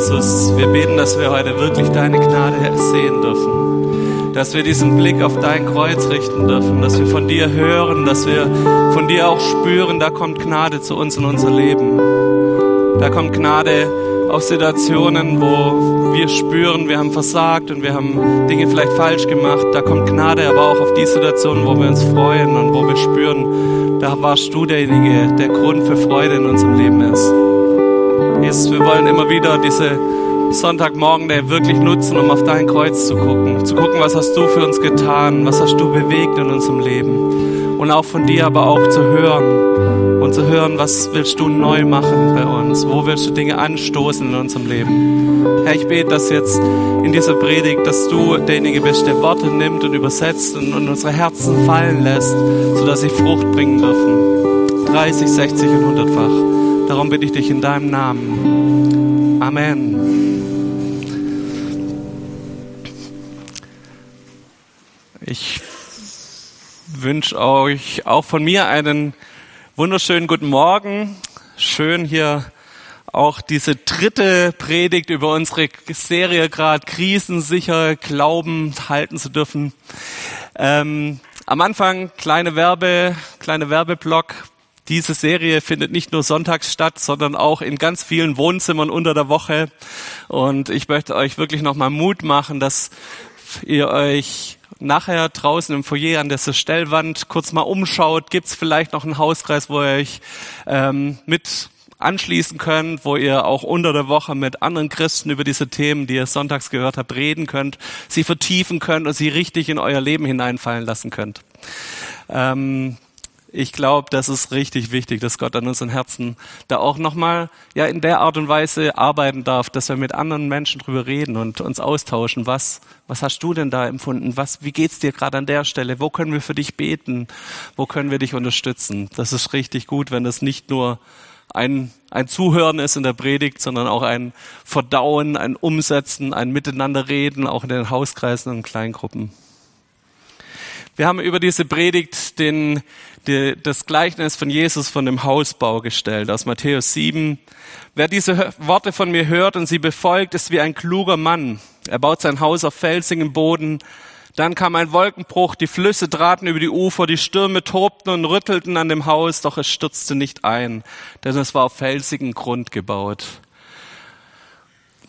Jesus, wir beten, dass wir heute wirklich deine Gnade sehen dürfen. Dass wir diesen Blick auf dein Kreuz richten dürfen, dass wir von dir hören, dass wir von dir auch spüren, da kommt Gnade zu uns in unser Leben. Da kommt Gnade auf Situationen, wo wir spüren, wir haben versagt und wir haben Dinge vielleicht falsch gemacht. Da kommt Gnade aber auch auf die Situationen, wo wir uns freuen und wo wir spüren, da warst du derjenige, der Grund für Freude in unserem Leben ist. Jesus, wir wollen immer wieder diese Sonntagmorgen wirklich nutzen, um auf dein Kreuz zu gucken. Zu gucken, was hast du für uns getan, was hast du bewegt in unserem Leben. Und auch von dir aber auch zu hören. Und zu hören, was willst du neu machen bei uns? Wo willst du Dinge anstoßen in unserem Leben? Herr, ich bete, dass jetzt in dieser Predigt, dass du derjenige bist, der Worte nimmt und übersetzt und, und unsere Herzen fallen lässt, sodass sie Frucht bringen dürfen. 30, 60 und 100-fach. Darum bitte ich dich in deinem Namen. Amen. Ich wünsche euch auch von mir einen wunderschönen guten Morgen. Schön hier auch diese dritte Predigt über unsere Serie gerade krisensicher Glauben halten zu dürfen. Ähm, am Anfang kleine Werbe, kleine Werbeblock. Diese Serie findet nicht nur sonntags statt, sondern auch in ganz vielen Wohnzimmern unter der Woche. Und ich möchte euch wirklich nochmal Mut machen, dass ihr euch nachher draußen im Foyer an der Stellwand kurz mal umschaut. Gibt es vielleicht noch einen Hauskreis, wo ihr euch ähm, mit anschließen könnt, wo ihr auch unter der Woche mit anderen Christen über diese Themen, die ihr sonntags gehört habt, reden könnt, sie vertiefen könnt und sie richtig in euer Leben hineinfallen lassen könnt. Ähm, ich glaube, das ist richtig wichtig, dass Gott an unseren Herzen da auch nochmal ja in der Art und Weise arbeiten darf, dass wir mit anderen Menschen drüber reden und uns austauschen. Was, was hast du denn da empfunden? Was, wie geht's dir gerade an der Stelle? Wo können wir für dich beten? Wo können wir dich unterstützen? Das ist richtig gut, wenn das nicht nur ein, ein Zuhören ist in der Predigt, sondern auch ein Verdauen, ein Umsetzen, ein Miteinanderreden, auch in den Hauskreisen und Kleingruppen. Wir haben über diese Predigt den, die, das Gleichnis von Jesus von dem Hausbau gestellt aus Matthäus 7. Wer diese Worte von mir hört und sie befolgt, ist wie ein kluger Mann. Er baut sein Haus auf felsigem Boden. Dann kam ein Wolkenbruch, die Flüsse traten über die Ufer, die Stürme tobten und rüttelten an dem Haus, doch es stürzte nicht ein, denn es war auf felsigen Grund gebaut.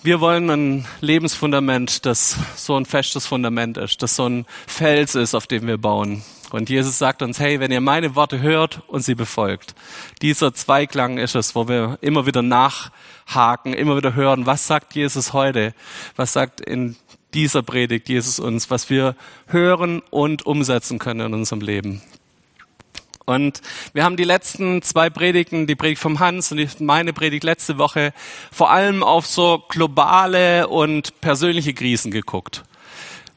Wir wollen ein Lebensfundament, das so ein festes Fundament ist, das so ein Fels ist, auf dem wir bauen. Und Jesus sagt uns, hey, wenn ihr meine Worte hört und sie befolgt. Dieser Zweiklang ist es, wo wir immer wieder nachhaken, immer wieder hören, was sagt Jesus heute? Was sagt in dieser Predigt Jesus uns, was wir hören und umsetzen können in unserem Leben? Und wir haben die letzten zwei Predigten, die Predigt vom Hans und meine Predigt letzte Woche, vor allem auf so globale und persönliche Krisen geguckt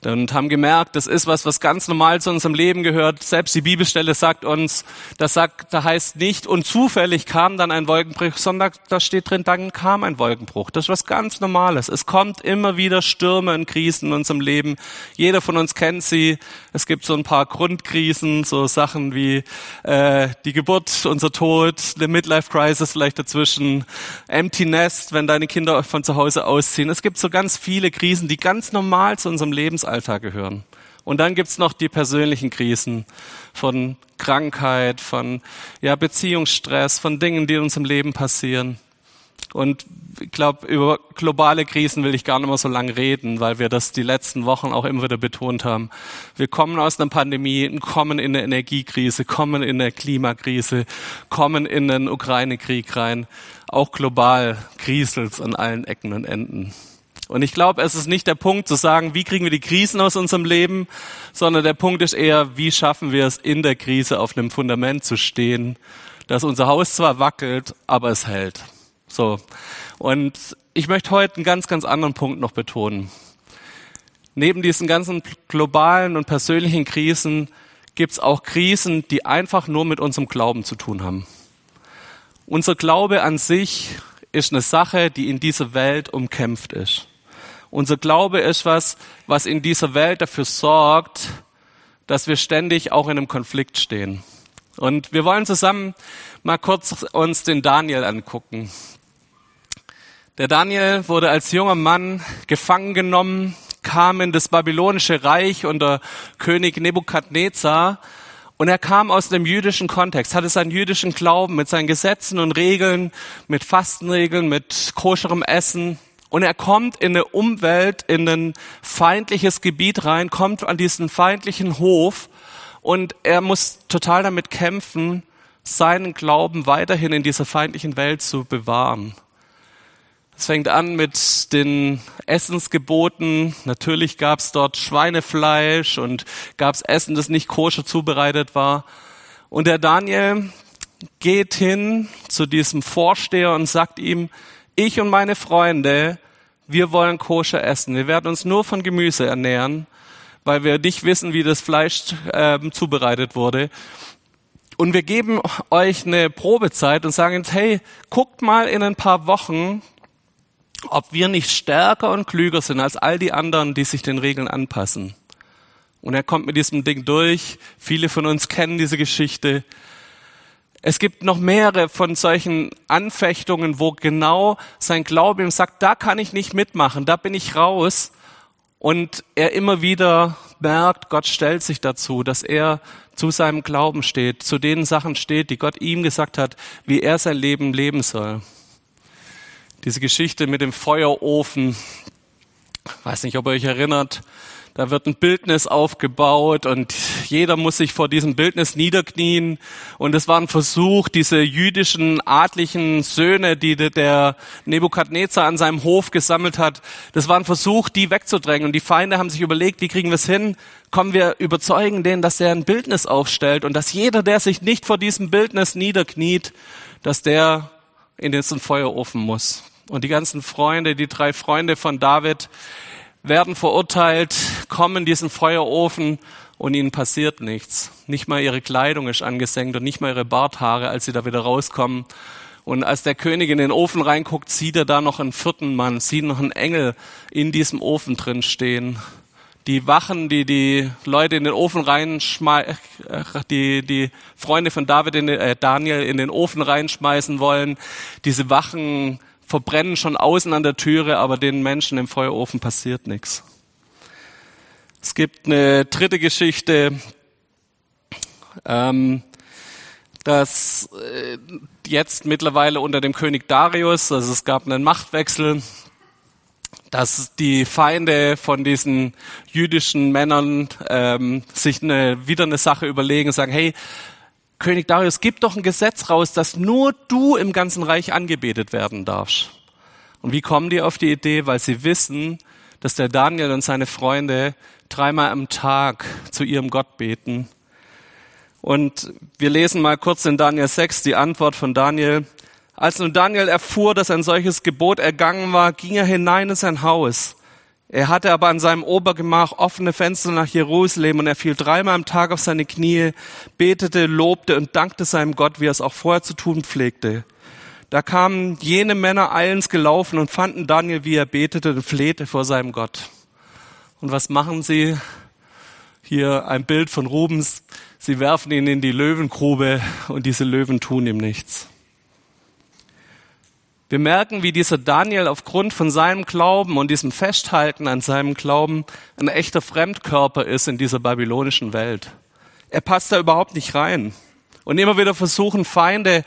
und haben gemerkt, das ist was, was ganz normal zu unserem Leben gehört. Selbst die Bibelstelle sagt uns, das sagt, da heißt nicht, und zufällig kam dann ein Wolkenbruch, sondern da steht drin, dann kam ein Wolkenbruch. Das ist was ganz Normales. Es kommt immer wieder Stürme und Krisen in unserem Leben. Jeder von uns kennt sie. Es gibt so ein paar Grundkrisen, so Sachen wie äh, die Geburt, unser Tod, eine Midlife-Crisis vielleicht dazwischen, Empty Nest, wenn deine Kinder von zu Hause ausziehen. Es gibt so ganz viele Krisen, die ganz normal zu unserem Lebensalltag Alltag gehören. Und dann gibt's noch die persönlichen Krisen von Krankheit, von ja, Beziehungsstress, von Dingen, die in unserem Leben passieren. Und ich glaube, über globale Krisen will ich gar nicht mehr so lange reden, weil wir das die letzten Wochen auch immer wieder betont haben. Wir kommen aus einer Pandemie, kommen in eine Energiekrise, kommen in eine Klimakrise, kommen in den Ukraine-Krieg rein. Auch global kriselt's an allen Ecken und Enden. Und ich glaube, es ist nicht der Punkt zu sagen, wie kriegen wir die Krisen aus unserem Leben, sondern der Punkt ist eher, wie schaffen wir es in der Krise auf einem Fundament zu stehen, dass unser Haus zwar wackelt, aber es hält. So. Und ich möchte heute einen ganz, ganz anderen Punkt noch betonen. Neben diesen ganzen globalen und persönlichen Krisen gibt es auch Krisen, die einfach nur mit unserem Glauben zu tun haben. Unser Glaube an sich ist eine Sache, die in dieser Welt umkämpft ist. Unser Glaube ist was, was in dieser Welt dafür sorgt, dass wir ständig auch in einem Konflikt stehen. Und wir wollen zusammen mal kurz uns den Daniel angucken. Der Daniel wurde als junger Mann gefangen genommen, kam in das babylonische Reich unter König Nebukadnezar und er kam aus dem jüdischen Kontext, hatte seinen jüdischen Glauben mit seinen Gesetzen und Regeln, mit Fastenregeln, mit koscherem Essen. Und er kommt in eine Umwelt, in ein feindliches Gebiet rein, kommt an diesen feindlichen Hof und er muss total damit kämpfen, seinen Glauben weiterhin in dieser feindlichen Welt zu bewahren. Es fängt an mit den Essensgeboten. Natürlich gab es dort Schweinefleisch und gab es Essen, das nicht koscher zubereitet war. Und der Daniel geht hin zu diesem Vorsteher und sagt ihm, ich und meine Freunde, wir wollen koscher essen. Wir werden uns nur von Gemüse ernähren, weil wir nicht wissen, wie das Fleisch äh, zubereitet wurde. Und wir geben euch eine Probezeit und sagen jetzt, hey, guckt mal in ein paar Wochen, ob wir nicht stärker und klüger sind als all die anderen, die sich den Regeln anpassen. Und er kommt mit diesem Ding durch. Viele von uns kennen diese Geschichte. Es gibt noch mehrere von solchen Anfechtungen, wo genau sein Glaube ihm sagt, da kann ich nicht mitmachen, da bin ich raus. Und er immer wieder merkt, Gott stellt sich dazu, dass er zu seinem Glauben steht, zu den Sachen steht, die Gott ihm gesagt hat, wie er sein Leben leben soll. Diese Geschichte mit dem Feuerofen, weiß nicht, ob ihr euch erinnert, da wird ein Bildnis aufgebaut und jeder muss sich vor diesem Bildnis niederknien. Und es war ein Versuch, diese jüdischen adlichen Söhne, die der Nebukadnezar an seinem Hof gesammelt hat, das war ein Versuch, die wegzudrängen. Und die Feinde haben sich überlegt, wie kriegen wir es hin? Kommen wir überzeugen den, dass er ein Bildnis aufstellt und dass jeder, der sich nicht vor diesem Bildnis niederkniet, dass der in diesen Feuerofen muss. Und die ganzen Freunde, die drei Freunde von David, werden verurteilt, kommen in diesen Feuerofen und ihnen passiert nichts. Nicht mal ihre Kleidung ist angesenkt und nicht mal ihre Barthaare, als sie da wieder rauskommen. Und als der König in den Ofen reinguckt, sieht er da noch einen vierten Mann, sieht noch einen Engel in diesem Ofen drin stehen. Die Wachen, die die Leute in den Ofen reinschmeißen, die die Freunde von David in den, äh, Daniel in den Ofen reinschmeißen wollen, diese Wachen verbrennen schon außen an der Türe, aber den Menschen im Feuerofen passiert nichts. Es gibt eine dritte Geschichte, ähm, dass äh, jetzt mittlerweile unter dem König Darius, also es gab einen Machtwechsel, dass die Feinde von diesen jüdischen Männern ähm, sich eine, wieder eine Sache überlegen, sagen, hey, König Darius, gib doch ein Gesetz raus, dass nur du im ganzen Reich angebetet werden darfst. Und wie kommen die auf die Idee? Weil sie wissen, dass der Daniel und seine Freunde dreimal am Tag zu ihrem Gott beten. Und wir lesen mal kurz in Daniel 6 die Antwort von Daniel. Als nun Daniel erfuhr, dass ein solches Gebot ergangen war, ging er hinein in sein Haus er hatte aber an seinem Obergemach offene Fenster nach Jerusalem und er fiel dreimal am Tag auf seine Knie, betete, lobte und dankte seinem Gott, wie er es auch vorher zu tun pflegte. Da kamen jene Männer eilends gelaufen und fanden Daniel, wie er betete und flehte vor seinem Gott. Und was machen sie? Hier ein Bild von Rubens. Sie werfen ihn in die Löwengrube und diese Löwen tun ihm nichts. Wir merken, wie dieser Daniel aufgrund von seinem Glauben und diesem Festhalten an seinem Glauben ein echter Fremdkörper ist in dieser babylonischen Welt. Er passt da überhaupt nicht rein. Und immer wieder versuchen Feinde,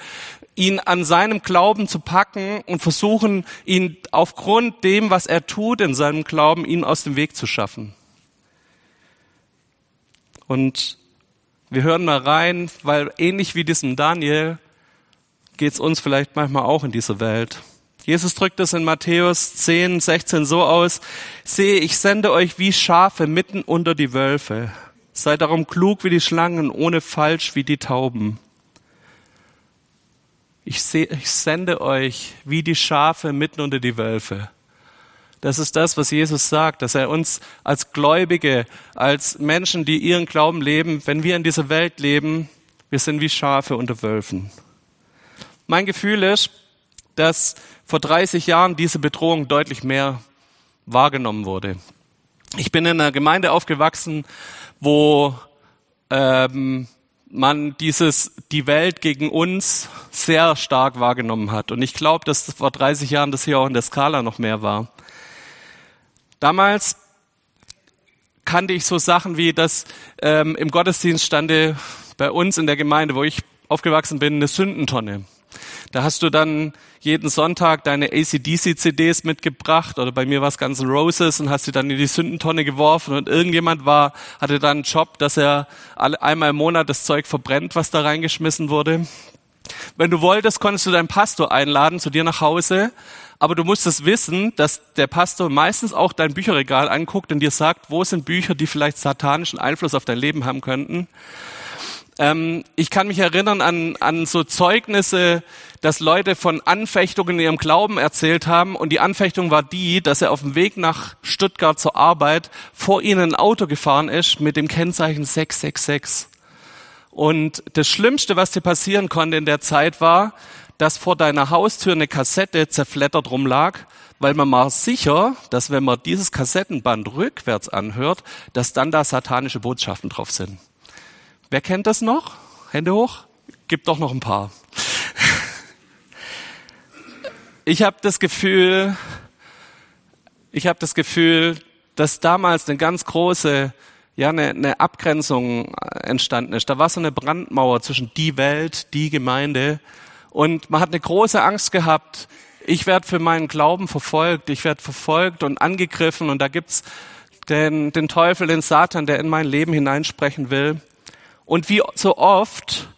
ihn an seinem Glauben zu packen und versuchen, ihn aufgrund dem, was er tut in seinem Glauben, ihn aus dem Weg zu schaffen. Und wir hören mal rein, weil ähnlich wie diesem Daniel geht es uns vielleicht manchmal auch in dieser Welt. Jesus drückt es in Matthäus 10, 16 so aus, sehe, ich sende euch wie Schafe mitten unter die Wölfe. Seid darum klug wie die Schlangen, ohne falsch wie die Tauben. Ich, seh, ich sende euch wie die Schafe mitten unter die Wölfe. Das ist das, was Jesus sagt, dass er uns als Gläubige, als Menschen, die ihren Glauben leben, wenn wir in dieser Welt leben, wir sind wie Schafe unter Wölfen. Mein Gefühl ist, dass vor 30 Jahren diese Bedrohung deutlich mehr wahrgenommen wurde. Ich bin in einer Gemeinde aufgewachsen, wo ähm, man dieses, die Welt gegen uns sehr stark wahrgenommen hat. Und ich glaube, dass vor 30 Jahren das hier auch in der Skala noch mehr war. Damals kannte ich so Sachen wie, dass ähm, im Gottesdienst stande bei uns in der Gemeinde, wo ich aufgewachsen bin, eine Sündentonne. Da hast du dann jeden Sonntag deine ACDC-CDs mitgebracht oder bei mir war es Guns Roses und hast sie dann in die Sündentonne geworfen und irgendjemand war, hatte dann einen Job, dass er alle, einmal im Monat das Zeug verbrennt, was da reingeschmissen wurde. Wenn du wolltest, konntest du deinen Pastor einladen zu dir nach Hause, aber du musstest wissen, dass der Pastor meistens auch dein Bücherregal anguckt und dir sagt, wo sind Bücher, die vielleicht satanischen Einfluss auf dein Leben haben könnten. Ähm, ich kann mich erinnern an, an so Zeugnisse, dass Leute von Anfechtungen in ihrem Glauben erzählt haben und die Anfechtung war die, dass er auf dem Weg nach Stuttgart zur Arbeit vor ihnen ein Auto gefahren ist mit dem Kennzeichen 666. Und das Schlimmste, was dir passieren konnte in der Zeit war, dass vor deiner Haustür eine Kassette zerflettert rumlag, weil man war sicher, dass wenn man dieses Kassettenband rückwärts anhört, dass dann da satanische Botschaften drauf sind. Wer kennt das noch? Hände hoch? Gibt doch noch ein paar. Ich habe das Gefühl, ich habe das Gefühl, dass damals eine ganz große, ja, eine, eine Abgrenzung entstanden ist. Da war so eine Brandmauer zwischen die Welt, die Gemeinde. Und man hat eine große Angst gehabt, ich werde für meinen Glauben verfolgt, ich werde verfolgt und angegriffen und da gibt's den, den Teufel, den Satan, der in mein Leben hineinsprechen will. Und wie so oft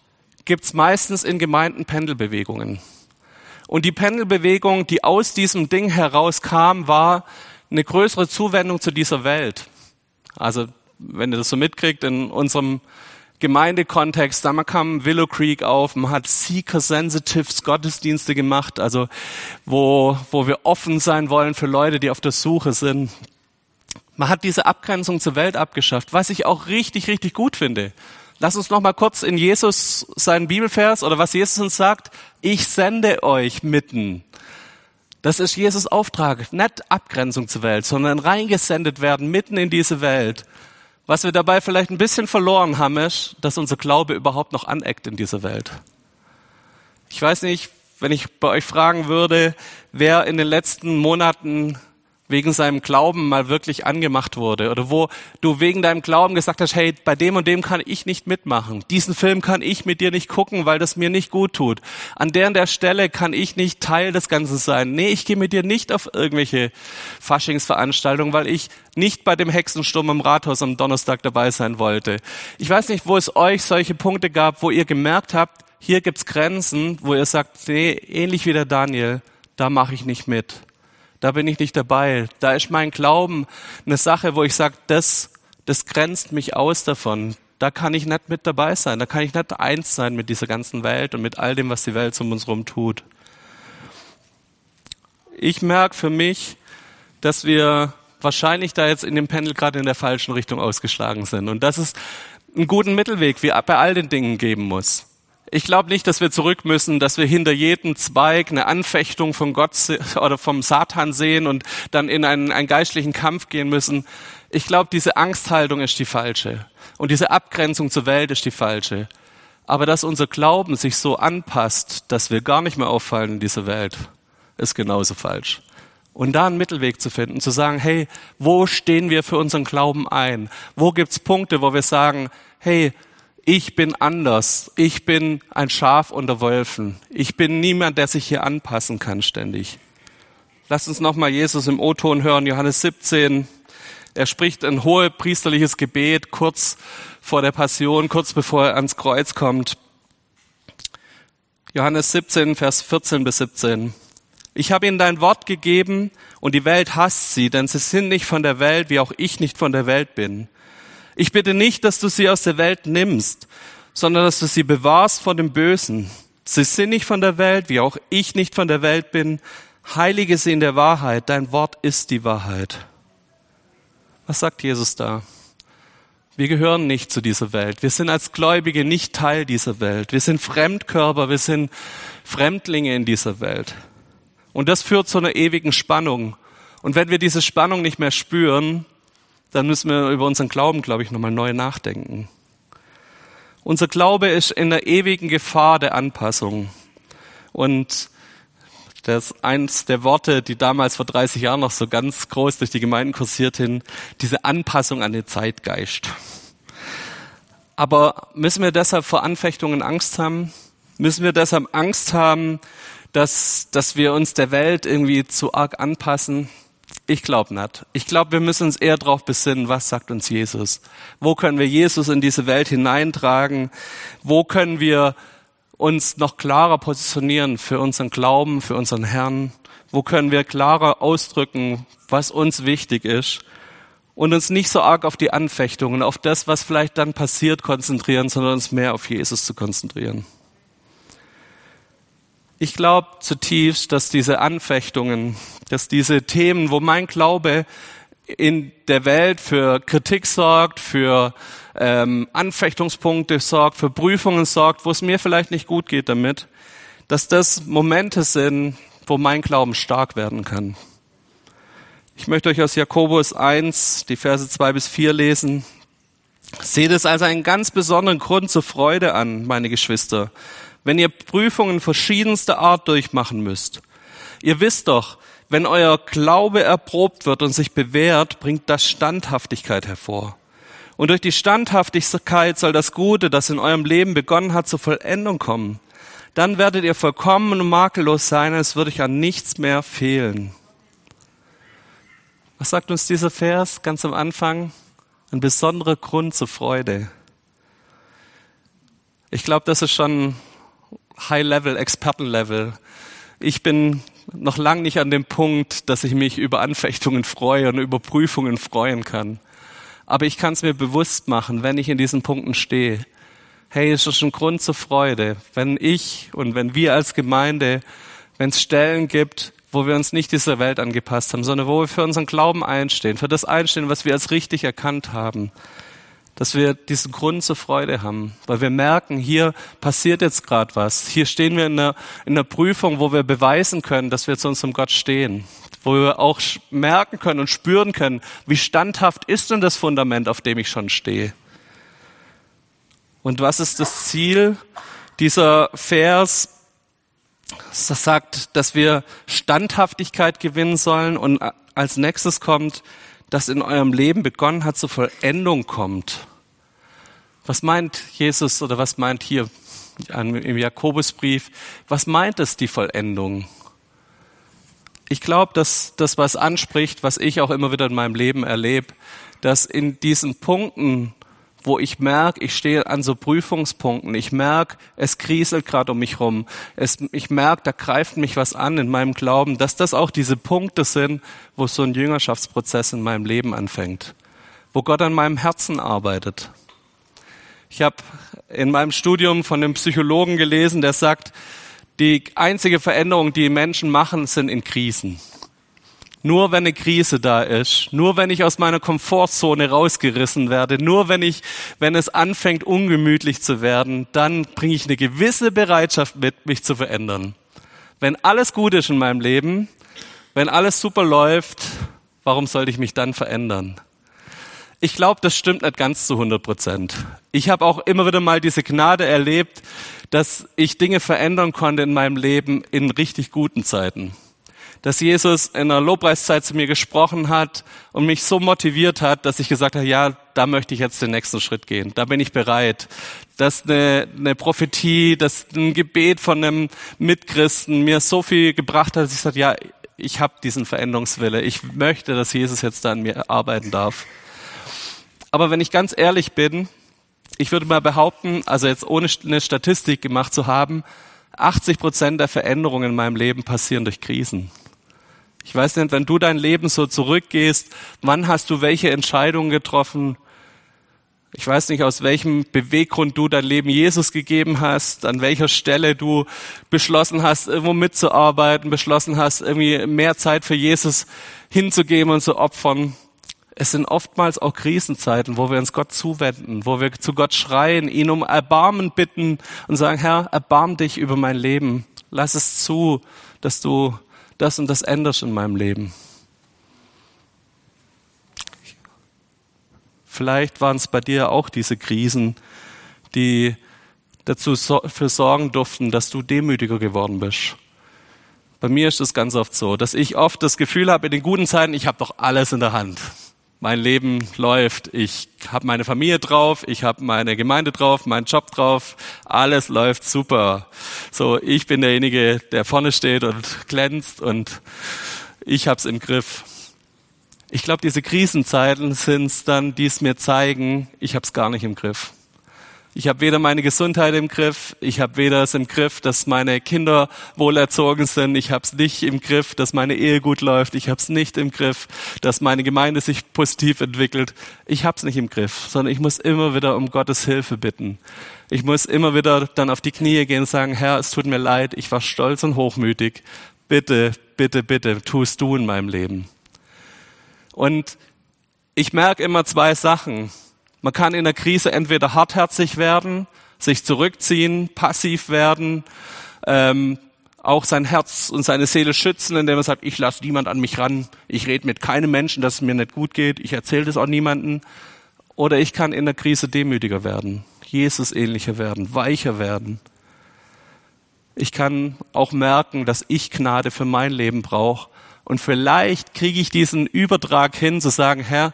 gibt's meistens in Gemeinden Pendelbewegungen. Und die Pendelbewegung, die aus diesem Ding herauskam, war eine größere Zuwendung zu dieser Welt. Also, wenn ihr das so mitkriegt, in unserem Gemeindekontext, da kam Willow Creek auf, man hat Seeker Sensitives Gottesdienste gemacht, also wo, wo wir offen sein wollen für Leute, die auf der Suche sind. Man hat diese Abgrenzung zur Welt abgeschafft, was ich auch richtig, richtig gut finde. Lass uns noch mal kurz in Jesus seinen Bibelvers oder was Jesus uns sagt. Ich sende euch mitten. Das ist Jesus Auftrag. Nicht Abgrenzung zur Welt, sondern reingesendet werden mitten in diese Welt. Was wir dabei vielleicht ein bisschen verloren haben, ist, dass unser Glaube überhaupt noch aneckt in dieser Welt. Ich weiß nicht, wenn ich bei euch fragen würde, wer in den letzten Monaten wegen seinem Glauben mal wirklich angemacht wurde oder wo du wegen deinem Glauben gesagt hast, hey, bei dem und dem kann ich nicht mitmachen. Diesen Film kann ich mit dir nicht gucken, weil das mir nicht gut tut. An der und der Stelle kann ich nicht Teil des Ganzen sein. Nee, ich gehe mit dir nicht auf irgendwelche Faschingsveranstaltungen, weil ich nicht bei dem Hexensturm im Rathaus am Donnerstag dabei sein wollte. Ich weiß nicht, wo es euch solche Punkte gab, wo ihr gemerkt habt, hier gibt's Grenzen, wo ihr sagt, nee, ähnlich wie der Daniel, da mache ich nicht mit da bin ich nicht dabei. Da ist mein Glauben eine Sache, wo ich sage, das, das grenzt mich aus davon. Da kann ich nicht mit dabei sein. Da kann ich nicht eins sein mit dieser ganzen Welt und mit all dem, was die Welt um uns herum tut. Ich merke für mich, dass wir wahrscheinlich da jetzt in dem Pendel gerade in der falschen Richtung ausgeschlagen sind und dass es einen guten Mittelweg wie bei all den Dingen geben muss. Ich glaube nicht, dass wir zurück müssen, dass wir hinter jedem Zweig eine Anfechtung von Gott oder vom Satan sehen und dann in einen, einen geistlichen Kampf gehen müssen. Ich glaube, diese Angsthaltung ist die falsche. Und diese Abgrenzung zur Welt ist die falsche. Aber dass unser Glauben sich so anpasst, dass wir gar nicht mehr auffallen in dieser Welt, ist genauso falsch. Und da einen Mittelweg zu finden, zu sagen, hey, wo stehen wir für unseren Glauben ein? Wo gibt's Punkte, wo wir sagen, hey, ich bin anders. Ich bin ein Schaf unter Wölfen. Ich bin niemand, der sich hier anpassen kann ständig. Lasst uns nochmal Jesus im O-Ton hören, Johannes 17. Er spricht ein hohe priesterliches Gebet kurz vor der Passion, kurz bevor er ans Kreuz kommt. Johannes 17, Vers 14 bis 17. Ich habe ihnen dein Wort gegeben und die Welt hasst sie, denn sie sind nicht von der Welt, wie auch ich nicht von der Welt bin. Ich bitte nicht, dass du sie aus der Welt nimmst, sondern dass du sie bewahrst vor dem Bösen. Sie sind nicht von der Welt, wie auch ich nicht von der Welt bin. Heilige sie in der Wahrheit. Dein Wort ist die Wahrheit. Was sagt Jesus da? Wir gehören nicht zu dieser Welt. Wir sind als Gläubige nicht Teil dieser Welt. Wir sind Fremdkörper, wir sind Fremdlinge in dieser Welt. Und das führt zu einer ewigen Spannung. Und wenn wir diese Spannung nicht mehr spüren, dann müssen wir über unseren Glauben, glaube ich, nochmal neu nachdenken. Unser Glaube ist in der ewigen Gefahr der Anpassung. Und das ist eins der Worte, die damals vor 30 Jahren noch so ganz groß durch die Gemeinden kursierten, diese Anpassung an den Zeitgeist. Aber müssen wir deshalb vor Anfechtungen Angst haben? Müssen wir deshalb Angst haben, dass, dass wir uns der Welt irgendwie zu arg anpassen? Ich glaube nicht. Ich glaube, wir müssen uns eher darauf besinnen, was sagt uns Jesus? Wo können wir Jesus in diese Welt hineintragen? Wo können wir uns noch klarer positionieren für unseren Glauben, für unseren Herrn? Wo können wir klarer ausdrücken, was uns wichtig ist? Und uns nicht so arg auf die Anfechtungen, auf das, was vielleicht dann passiert, konzentrieren, sondern uns mehr auf Jesus zu konzentrieren. Ich glaube zutiefst, dass diese Anfechtungen, dass diese Themen, wo mein Glaube in der Welt für Kritik sorgt, für ähm, Anfechtungspunkte sorgt, für Prüfungen sorgt, wo es mir vielleicht nicht gut geht damit, dass das Momente sind, wo mein Glauben stark werden kann. Ich möchte euch aus Jakobus 1 die Verse 2 bis 4 lesen. Seht es als einen ganz besonderen Grund zur Freude an, meine Geschwister, wenn ihr Prüfungen verschiedenster Art durchmachen müsst. Ihr wisst doch, wenn euer Glaube erprobt wird und sich bewährt, bringt das Standhaftigkeit hervor. Und durch die Standhaftigkeit soll das Gute, das in eurem Leben begonnen hat, zur Vollendung kommen. Dann werdet ihr vollkommen und makellos sein, es wird euch an nichts mehr fehlen. Was sagt uns dieser Vers ganz am Anfang? Ein besonderer Grund zur Freude. Ich glaube, das ist schon High-Level, Experten-Level. Ich bin noch lang nicht an dem Punkt, dass ich mich über Anfechtungen freue und über Prüfungen freuen kann. Aber ich kann es mir bewusst machen, wenn ich in diesen Punkten stehe. Hey, es ist ein Grund zur Freude, wenn ich und wenn wir als Gemeinde, wenn es Stellen gibt, wo wir uns nicht dieser Welt angepasst haben, sondern wo wir für unseren Glauben einstehen, für das einstehen, was wir als richtig erkannt haben, dass wir diesen Grund zur Freude haben, weil wir merken, hier passiert jetzt gerade was. Hier stehen wir in einer, in einer Prüfung, wo wir beweisen können, dass wir zu unserem Gott stehen, wo wir auch merken können und spüren können, wie standhaft ist denn das Fundament, auf dem ich schon stehe. Und was ist das Ziel dieser Vers? Das sagt, dass wir Standhaftigkeit gewinnen sollen und als nächstes kommt, dass in eurem Leben begonnen hat, zur Vollendung kommt. Was meint Jesus oder was meint hier im Jakobusbrief? Was meint es die Vollendung? Ich glaube, dass das, was anspricht, was ich auch immer wieder in meinem Leben erlebe, dass in diesen Punkten, wo ich merke, ich stehe an so Prüfungspunkten, ich merke, es kriselt gerade um mich rum, es, ich merke, da greift mich was an in meinem Glauben, dass das auch diese Punkte sind, wo so ein Jüngerschaftsprozess in meinem Leben anfängt, wo Gott an meinem Herzen arbeitet. Ich habe in meinem Studium von einem Psychologen gelesen, der sagt, die einzige Veränderung, die Menschen machen, sind in Krisen. Nur wenn eine Krise da ist, nur wenn ich aus meiner Komfortzone rausgerissen werde, nur wenn ich, wenn es anfängt ungemütlich zu werden, dann bringe ich eine gewisse Bereitschaft mit, mich zu verändern. Wenn alles gut ist in meinem Leben, wenn alles super läuft, warum sollte ich mich dann verändern? Ich glaube, das stimmt nicht ganz zu 100 Prozent. Ich habe auch immer wieder mal diese Gnade erlebt, dass ich Dinge verändern konnte in meinem Leben in richtig guten Zeiten. Dass Jesus in einer Lobpreiszeit zu mir gesprochen hat und mich so motiviert hat, dass ich gesagt habe, ja, da möchte ich jetzt den nächsten Schritt gehen. Da bin ich bereit. Dass eine, eine Prophetie, dass ein Gebet von einem Mitchristen mir so viel gebracht hat, dass ich gesagt ja, ich habe diesen Veränderungswille. Ich möchte, dass Jesus jetzt da an mir arbeiten darf. Aber wenn ich ganz ehrlich bin, ich würde mal behaupten, also jetzt ohne eine Statistik gemacht zu haben, 80 Prozent der Veränderungen in meinem Leben passieren durch Krisen. Ich weiß nicht, wenn du dein Leben so zurückgehst, wann hast du welche Entscheidungen getroffen? Ich weiß nicht, aus welchem Beweggrund du dein Leben Jesus gegeben hast, an welcher Stelle du beschlossen hast, irgendwo mitzuarbeiten, beschlossen hast, irgendwie mehr Zeit für Jesus hinzugeben und zu opfern es sind oftmals auch Krisenzeiten, wo wir uns Gott zuwenden, wo wir zu Gott schreien, ihn um Erbarmen bitten und sagen, Herr, erbarm dich über mein Leben. Lass es zu, dass du das und das änderst in meinem Leben. Vielleicht waren es bei dir auch diese Krisen, die dazu für sorgen durften, dass du demütiger geworden bist. Bei mir ist es ganz oft so, dass ich oft das Gefühl habe, in den guten Zeiten, ich habe doch alles in der Hand. Mein Leben läuft, ich habe meine Familie drauf, ich habe meine Gemeinde drauf, meinen Job drauf, alles läuft super. So, ich bin derjenige, der vorne steht und glänzt und ich hab's im Griff. Ich glaube, diese Krisenzeiten sind es dann, die es mir zeigen, ich hab's gar nicht im Griff. Ich habe weder meine Gesundheit im Griff, ich habe weder es im Griff, dass meine Kinder wohlerzogen sind, ich habe es nicht im Griff, dass meine Ehe gut läuft, ich habe es nicht im Griff, dass meine Gemeinde sich positiv entwickelt. Ich habe es nicht im Griff, sondern ich muss immer wieder um Gottes Hilfe bitten. Ich muss immer wieder dann auf die Knie gehen und sagen, Herr, es tut mir leid, ich war stolz und hochmütig. Bitte, bitte, bitte, tust du in meinem Leben. Und ich merke immer zwei Sachen. Man kann in der Krise entweder hartherzig werden, sich zurückziehen, passiv werden, ähm, auch sein Herz und seine Seele schützen, indem er sagt, ich lasse niemand an mich ran, ich rede mit keinem Menschen, dass es mir nicht gut geht, ich erzähle das auch niemanden. Oder ich kann in der Krise demütiger werden, Jesus ähnlicher werden, weicher werden. Ich kann auch merken, dass ich Gnade für mein Leben brauche. Und vielleicht kriege ich diesen Übertrag hin, zu sagen, Herr,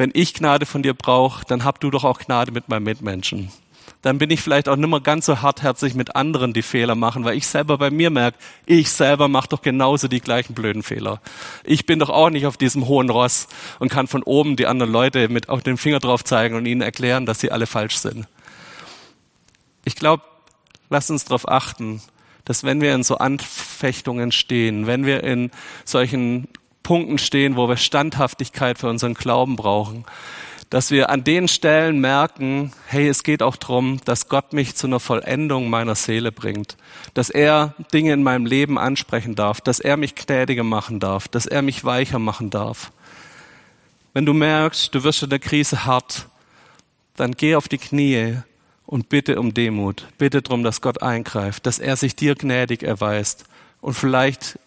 wenn ich Gnade von dir brauche, dann hab du doch auch Gnade mit meinen Mitmenschen. Dann bin ich vielleicht auch nicht mehr ganz so hartherzig mit anderen, die Fehler machen, weil ich selber bei mir merke, ich selber mache doch genauso die gleichen blöden Fehler. Ich bin doch auch nicht auf diesem hohen Ross und kann von oben die anderen Leute mit auf den Finger drauf zeigen und ihnen erklären, dass sie alle falsch sind. Ich glaube, lass uns darauf achten, dass wenn wir in so Anfechtungen stehen, wenn wir in solchen Punkten stehen, wo wir Standhaftigkeit für unseren Glauben brauchen. Dass wir an den Stellen merken, hey, es geht auch darum, dass Gott mich zu einer Vollendung meiner Seele bringt. Dass er Dinge in meinem Leben ansprechen darf, dass er mich gnädiger machen darf, dass er mich weicher machen darf. Wenn du merkst, du wirst in der Krise hart, dann geh auf die Knie und bitte um Demut. Bitte darum, dass Gott eingreift, dass er sich dir gnädig erweist und vielleicht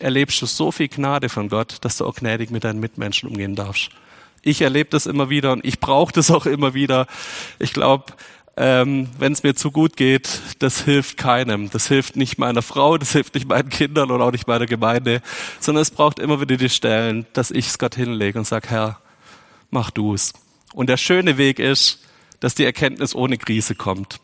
erlebst du so viel Gnade von Gott, dass du auch gnädig mit deinen Mitmenschen umgehen darfst. Ich erlebe das immer wieder und ich brauche das auch immer wieder. Ich glaube, ähm, wenn es mir zu gut geht, das hilft keinem. Das hilft nicht meiner Frau, das hilft nicht meinen Kindern und auch nicht meiner Gemeinde, sondern es braucht immer wieder die Stellen, dass ich es Gott hinlege und sage, Herr, mach du es. Und der schöne Weg ist, dass die Erkenntnis ohne Krise kommt.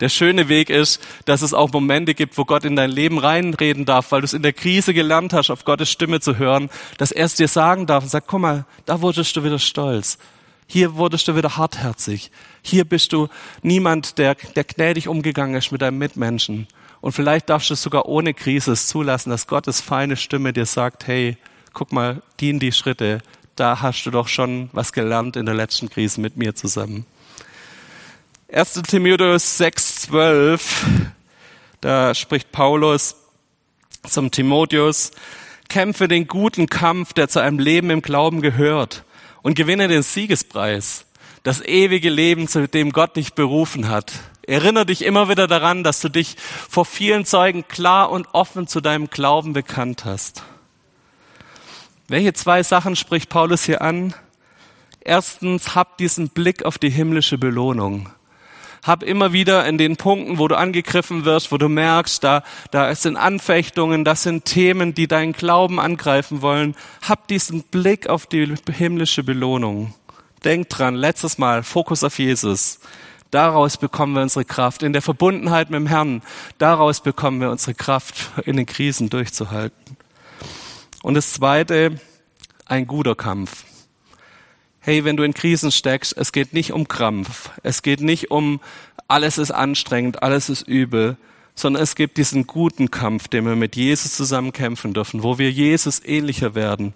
Der schöne Weg ist, dass es auch Momente gibt, wo Gott in dein Leben reinreden darf, weil du es in der Krise gelernt hast, auf Gottes Stimme zu hören, dass er es dir sagen darf und sagt, guck mal, da wurdest du wieder stolz. Hier wurdest du wieder hartherzig. Hier bist du niemand, der, der gnädig umgegangen ist mit deinem Mitmenschen. Und vielleicht darfst du es sogar ohne Krise zulassen, dass Gottes feine Stimme dir sagt, hey, guck mal, die in die Schritte, da hast du doch schon was gelernt in der letzten Krise mit mir zusammen. 1. Timotheus 6,12, da spricht Paulus zum Timotheus, kämpfe den guten Kampf, der zu einem Leben im Glauben gehört und gewinne den Siegespreis, das ewige Leben, zu dem Gott dich berufen hat. Erinnere dich immer wieder daran, dass du dich vor vielen Zeugen klar und offen zu deinem Glauben bekannt hast. Welche zwei Sachen spricht Paulus hier an? Erstens, hab diesen Blick auf die himmlische Belohnung hab immer wieder in den Punkten, wo du angegriffen wirst, wo du merkst, da, da sind Anfechtungen, das sind Themen, die deinen Glauben angreifen wollen, hab diesen Blick auf die himmlische Belohnung. Denk dran, letztes Mal, Fokus auf Jesus. Daraus bekommen wir unsere Kraft. In der Verbundenheit mit dem Herrn, daraus bekommen wir unsere Kraft, in den Krisen durchzuhalten. Und das Zweite, ein guter Kampf hey, wenn du in Krisen steckst, es geht nicht um Krampf, es geht nicht um, alles ist anstrengend, alles ist übel, sondern es gibt diesen guten Kampf, den wir mit Jesus zusammen kämpfen dürfen, wo wir Jesus ähnlicher werden,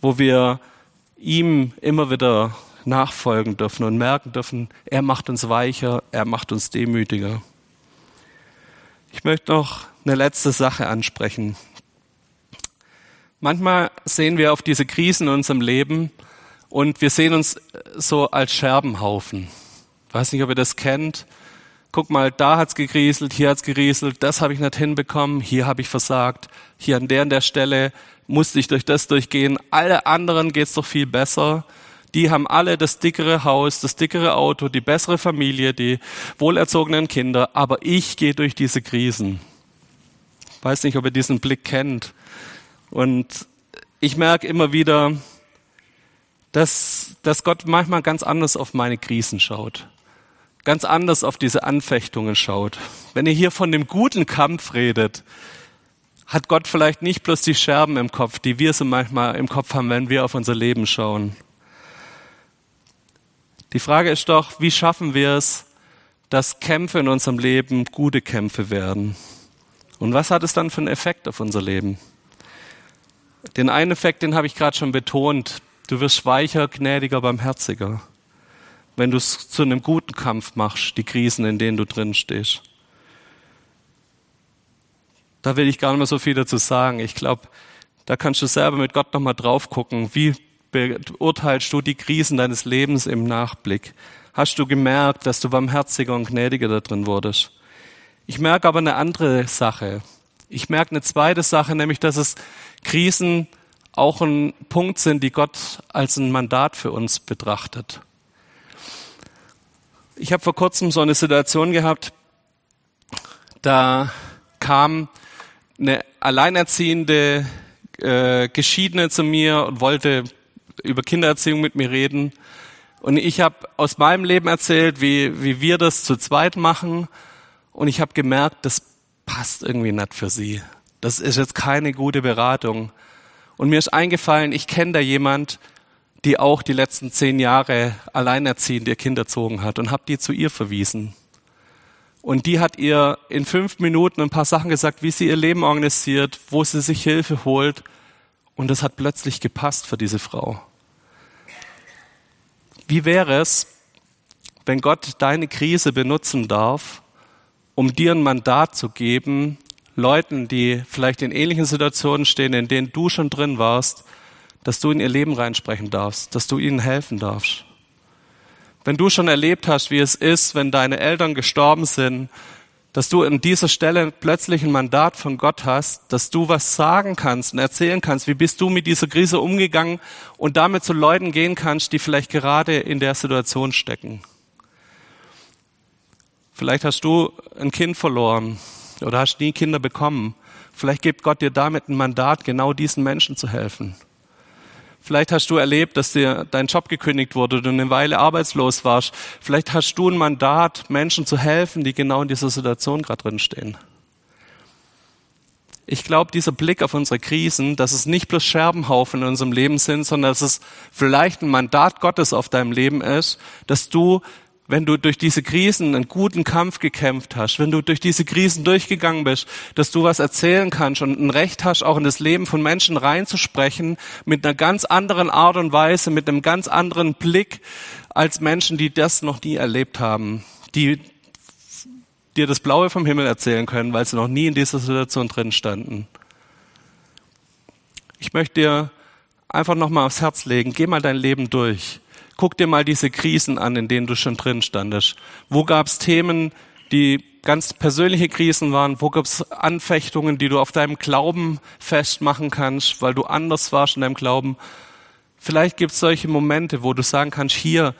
wo wir ihm immer wieder nachfolgen dürfen und merken dürfen, er macht uns weicher, er macht uns demütiger. Ich möchte noch eine letzte Sache ansprechen. Manchmal sehen wir auf diese Krisen in unserem Leben und wir sehen uns so als Scherbenhaufen. Ich weiß nicht, ob ihr das kennt. Guck mal, da hat's gegrieselt, hier hat's gerieselt, das habe ich nicht hinbekommen, hier habe ich versagt, hier an der und der Stelle musste ich durch das durchgehen. Alle anderen geht's doch viel besser. Die haben alle das dickere Haus, das dickere Auto, die bessere Familie, die wohlerzogenen Kinder, aber ich gehe durch diese Krisen. Weiß nicht, ob ihr diesen Blick kennt. Und ich merke immer wieder, dass, dass Gott manchmal ganz anders auf meine Krisen schaut. Ganz anders auf diese Anfechtungen schaut. Wenn ihr hier von dem guten Kampf redet, hat Gott vielleicht nicht bloß die Scherben im Kopf, die wir so manchmal im Kopf haben, wenn wir auf unser Leben schauen. Die Frage ist doch, wie schaffen wir es, dass Kämpfe in unserem Leben gute Kämpfe werden? Und was hat es dann für einen Effekt auf unser Leben? Den einen Effekt, den habe ich gerade schon betont. Du wirst weicher, gnädiger, barmherziger, wenn du es zu einem guten Kampf machst, die Krisen, in denen du drin stehst. Da will ich gar nicht mehr so viel dazu sagen. Ich glaube, da kannst du selber mit Gott nochmal drauf gucken. Wie beurteilst du die Krisen deines Lebens im Nachblick? Hast du gemerkt, dass du barmherziger und gnädiger da drin wurdest? Ich merke aber eine andere Sache. Ich merke eine zweite Sache, nämlich, dass es Krisen auch ein Punkt sind, die Gott als ein Mandat für uns betrachtet. Ich habe vor kurzem so eine Situation gehabt, da kam eine alleinerziehende äh, Geschiedene zu mir und wollte über Kindererziehung mit mir reden. Und ich habe aus meinem Leben erzählt, wie, wie wir das zu zweit machen. Und ich habe gemerkt, das passt irgendwie nicht für sie. Das ist jetzt keine gute Beratung. Und mir ist eingefallen, ich kenne da jemand, die auch die letzten zehn Jahre alleinerziehend ihr Kind erzogen hat und habe die zu ihr verwiesen. Und die hat ihr in fünf Minuten ein paar Sachen gesagt, wie sie ihr Leben organisiert, wo sie sich Hilfe holt. Und das hat plötzlich gepasst für diese Frau. Wie wäre es, wenn Gott deine Krise benutzen darf, um dir ein Mandat zu geben, Leuten, die vielleicht in ähnlichen Situationen stehen, in denen du schon drin warst, dass du in ihr Leben reinsprechen darfst, dass du ihnen helfen darfst. Wenn du schon erlebt hast, wie es ist, wenn deine Eltern gestorben sind, dass du an dieser Stelle plötzlich ein Mandat von Gott hast, dass du was sagen kannst und erzählen kannst, wie bist du mit dieser Krise umgegangen und damit zu Leuten gehen kannst, die vielleicht gerade in der Situation stecken. Vielleicht hast du ein Kind verloren oder hast nie Kinder bekommen. Vielleicht gibt Gott dir damit ein Mandat, genau diesen Menschen zu helfen. Vielleicht hast du erlebt, dass dir dein Job gekündigt wurde, du eine Weile arbeitslos warst. Vielleicht hast du ein Mandat, Menschen zu helfen, die genau in dieser Situation gerade drin stehen. Ich glaube, dieser Blick auf unsere Krisen, dass es nicht bloß Scherbenhaufen in unserem Leben sind, sondern dass es vielleicht ein Mandat Gottes auf deinem Leben ist, dass du wenn du durch diese Krisen einen guten Kampf gekämpft hast, wenn du durch diese Krisen durchgegangen bist, dass du was erzählen kannst und ein Recht hast, auch in das Leben von Menschen reinzusprechen, mit einer ganz anderen Art und Weise, mit einem ganz anderen Blick als Menschen, die das noch nie erlebt haben, die dir das Blaue vom Himmel erzählen können, weil sie noch nie in dieser Situation drin standen. Ich möchte dir einfach nochmal aufs Herz legen, geh mal dein Leben durch. Guck dir mal diese Krisen an, in denen du schon drin standest. Wo gab es Themen, die ganz persönliche Krisen waren? Wo gab es Anfechtungen, die du auf deinem Glauben festmachen kannst, weil du anders warst in deinem Glauben? Vielleicht gibt es solche Momente, wo du sagen kannst, hier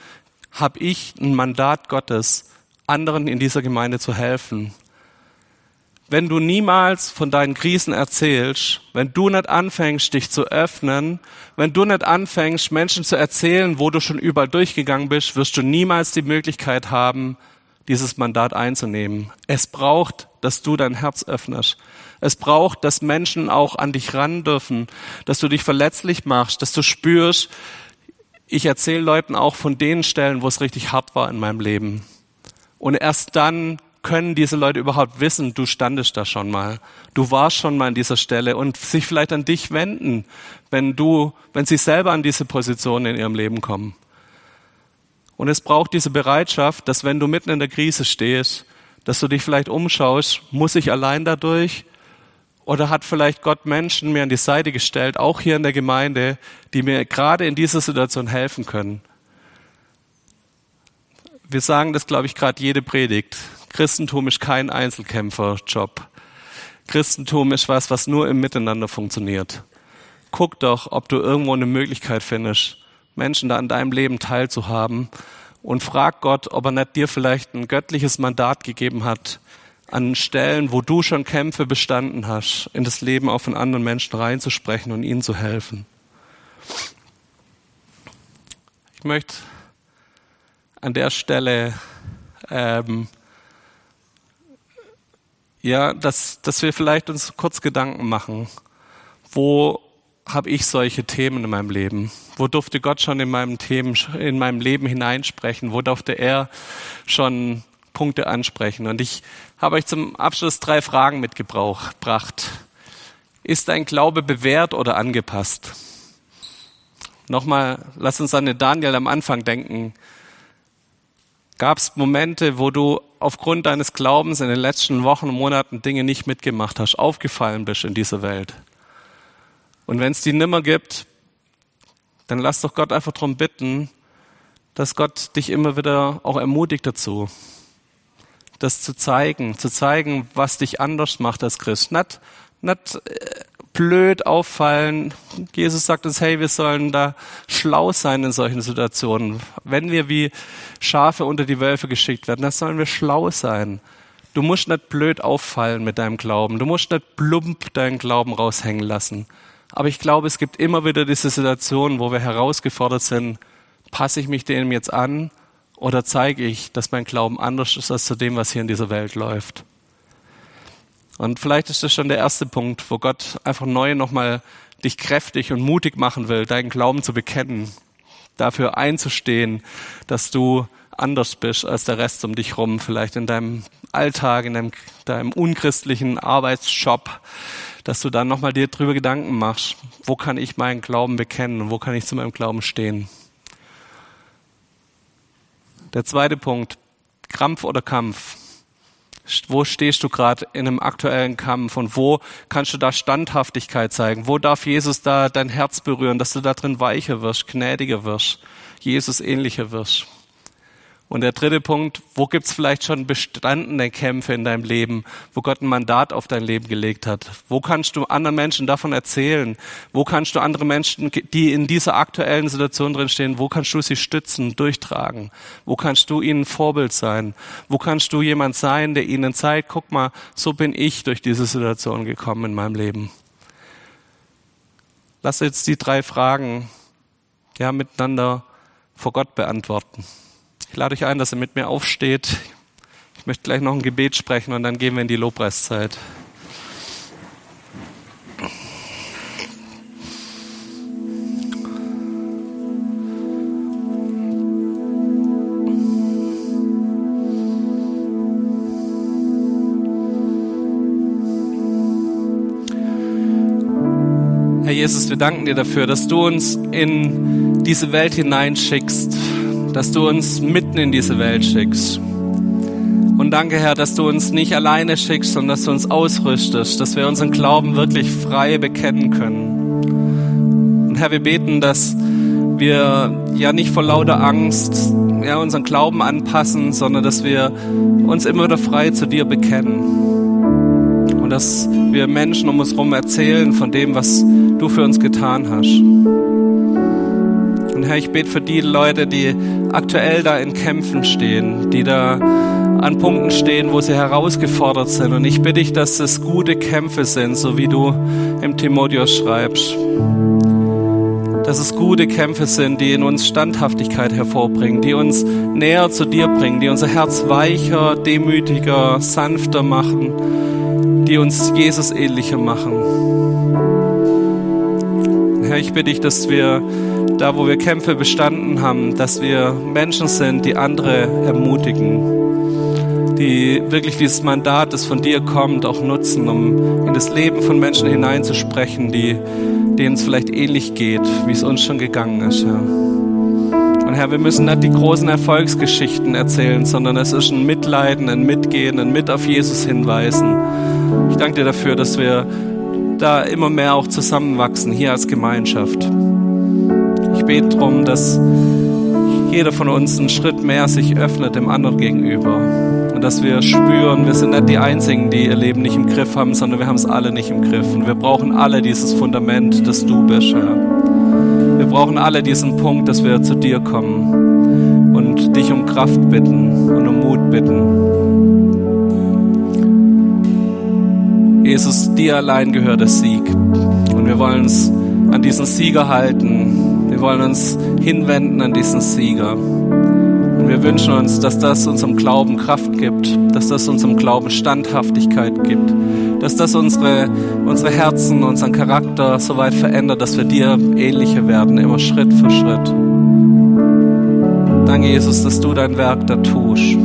habe ich ein Mandat Gottes, anderen in dieser Gemeinde zu helfen wenn du niemals von deinen Krisen erzählst, wenn du nicht anfängst, dich zu öffnen, wenn du nicht anfängst, Menschen zu erzählen, wo du schon überall durchgegangen bist, wirst du niemals die Möglichkeit haben, dieses Mandat einzunehmen. Es braucht, dass du dein Herz öffnest. Es braucht, dass Menschen auch an dich ran dürfen, dass du dich verletzlich machst, dass du spürst, ich erzähle Leuten auch von den Stellen, wo es richtig hart war in meinem Leben. Und erst dann können diese Leute überhaupt wissen, du standest da schon mal, du warst schon mal an dieser Stelle und sich vielleicht an dich wenden, wenn du, wenn sie selber an diese Position in ihrem Leben kommen. Und es braucht diese Bereitschaft, dass wenn du mitten in der Krise stehst, dass du dich vielleicht umschaust, muss ich allein dadurch? Oder hat vielleicht Gott Menschen mir an die Seite gestellt, auch hier in der Gemeinde, die mir gerade in dieser Situation helfen können? Wir sagen das, glaube ich, gerade jede Predigt. Christentum ist kein Einzelkämpferjob. Christentum ist was, was nur im Miteinander funktioniert. Guck doch, ob du irgendwo eine Möglichkeit findest, Menschen da an deinem Leben teilzuhaben. Und frag Gott, ob er nicht dir vielleicht ein göttliches Mandat gegeben hat, an Stellen, wo du schon Kämpfe bestanden hast, in das Leben auch von anderen Menschen reinzusprechen und ihnen zu helfen. Ich möchte an der Stelle ähm, ja, dass, dass wir vielleicht uns kurz Gedanken machen, wo habe ich solche Themen in meinem Leben? Wo durfte Gott schon in meinem Themen, in meinem Leben hineinsprechen? Wo durfte er schon Punkte ansprechen? Und ich habe euch zum Abschluss drei Fragen mitgebracht. Ist dein Glaube bewährt oder angepasst? Nochmal, lass uns an den Daniel am Anfang denken. Gab es Momente, wo du aufgrund deines Glaubens in den letzten Wochen und Monaten Dinge nicht mitgemacht hast, aufgefallen bist in dieser Welt? Und wenn es die nimmer gibt, dann lass doch Gott einfach darum bitten, dass Gott dich immer wieder auch ermutigt dazu, das zu zeigen, zu zeigen, was dich anders macht als Christ. Nicht, nicht äh, blöd auffallen. Jesus sagt uns, hey, wir sollen da schlau sein in solchen Situationen. Wenn wir wie Schafe unter die Wölfe geschickt werden, dann sollen wir schlau sein. Du musst nicht blöd auffallen mit deinem Glauben. Du musst nicht plump deinen Glauben raushängen lassen. Aber ich glaube, es gibt immer wieder diese Situationen, wo wir herausgefordert sind, passe ich mich dem jetzt an oder zeige ich, dass mein Glauben anders ist als zu dem, was hier in dieser Welt läuft. Und vielleicht ist das schon der erste Punkt, wo Gott einfach neu nochmal dich kräftig und mutig machen will, deinen Glauben zu bekennen, dafür einzustehen, dass du anders bist als der Rest um dich rum, vielleicht in deinem Alltag, in deinem, deinem unchristlichen Arbeitsjob, dass du dann nochmal dir drüber Gedanken machst, wo kann ich meinen Glauben bekennen und wo kann ich zu meinem Glauben stehen. Der zweite Punkt, Krampf oder Kampf. Wo stehst du gerade in einem aktuellen Kampf und wo kannst du da Standhaftigkeit zeigen? Wo darf Jesus da dein Herz berühren, dass du da drin weicher wirst, gnädiger wirst, Jesus ähnlicher wirst? Und der dritte Punkt, wo gibt's vielleicht schon bestandene Kämpfe in deinem Leben, wo Gott ein Mandat auf dein Leben gelegt hat? Wo kannst du anderen Menschen davon erzählen? Wo kannst du andere Menschen, die in dieser aktuellen Situation drin stehen, wo kannst du sie stützen, durchtragen? Wo kannst du ihnen Vorbild sein? Wo kannst du jemand sein, der ihnen zeigt, guck mal, so bin ich durch diese Situation gekommen in meinem Leben? Lass jetzt die drei Fragen ja miteinander vor Gott beantworten. Ich lade euch ein, dass ihr mit mir aufsteht. Ich möchte gleich noch ein Gebet sprechen und dann gehen wir in die Lobpreiszeit. Herr Jesus, wir danken dir dafür, dass du uns in diese Welt hineinschickst dass du uns mitten in diese Welt schickst. Und danke, Herr, dass du uns nicht alleine schickst, sondern dass du uns ausrüstest, dass wir unseren Glauben wirklich frei bekennen können. Und Herr, wir beten, dass wir ja nicht vor lauter Angst ja, unseren Glauben anpassen, sondern dass wir uns immer wieder frei zu dir bekennen. Und dass wir Menschen um uns herum erzählen von dem, was du für uns getan hast. Und Herr, ich bete für die Leute, die aktuell da in Kämpfen stehen, die da an Punkten stehen, wo sie herausgefordert sind. Und ich bitte dich, dass es gute Kämpfe sind, so wie du im Timotheus schreibst. Dass es gute Kämpfe sind, die in uns Standhaftigkeit hervorbringen, die uns näher zu dir bringen, die unser Herz weicher, demütiger, sanfter machen, die uns Jesus ähnlicher machen. Herr, ich bitte dich, dass wir da wo wir Kämpfe bestanden haben, dass wir Menschen sind, die andere ermutigen, die wirklich dieses Mandat, das von dir kommt, auch nutzen, um in das Leben von Menschen hineinzusprechen, die, denen es vielleicht ähnlich geht, wie es uns schon gegangen ist. Ja. Und Herr, wir müssen nicht die großen Erfolgsgeschichten erzählen, sondern es ist ein Mitleiden, ein Mitgehen, ein Mit auf Jesus hinweisen. Ich danke dir dafür, dass wir da immer mehr auch zusammenwachsen, hier als Gemeinschaft. Ich bete darum, dass jeder von uns einen Schritt mehr sich öffnet dem anderen gegenüber. Und dass wir spüren, wir sind nicht die Einzigen, die ihr Leben nicht im Griff haben, sondern wir haben es alle nicht im Griff. Und wir brauchen alle dieses Fundament, das du bist, Herr. Wir brauchen alle diesen Punkt, dass wir zu dir kommen und dich um Kraft bitten und um Mut bitten. Jesus, dir allein gehört der Sieg. Und wir wollen uns an diesen Sieger halten. Wir wollen uns hinwenden an diesen Sieger. Und wir wünschen uns, dass das unserem Glauben Kraft gibt, dass das unserem Glauben Standhaftigkeit gibt, dass das unsere, unsere Herzen, unseren Charakter so weit verändert, dass wir dir ähnlicher werden, immer Schritt für Schritt. Danke, Jesus, dass du dein Werk da tust.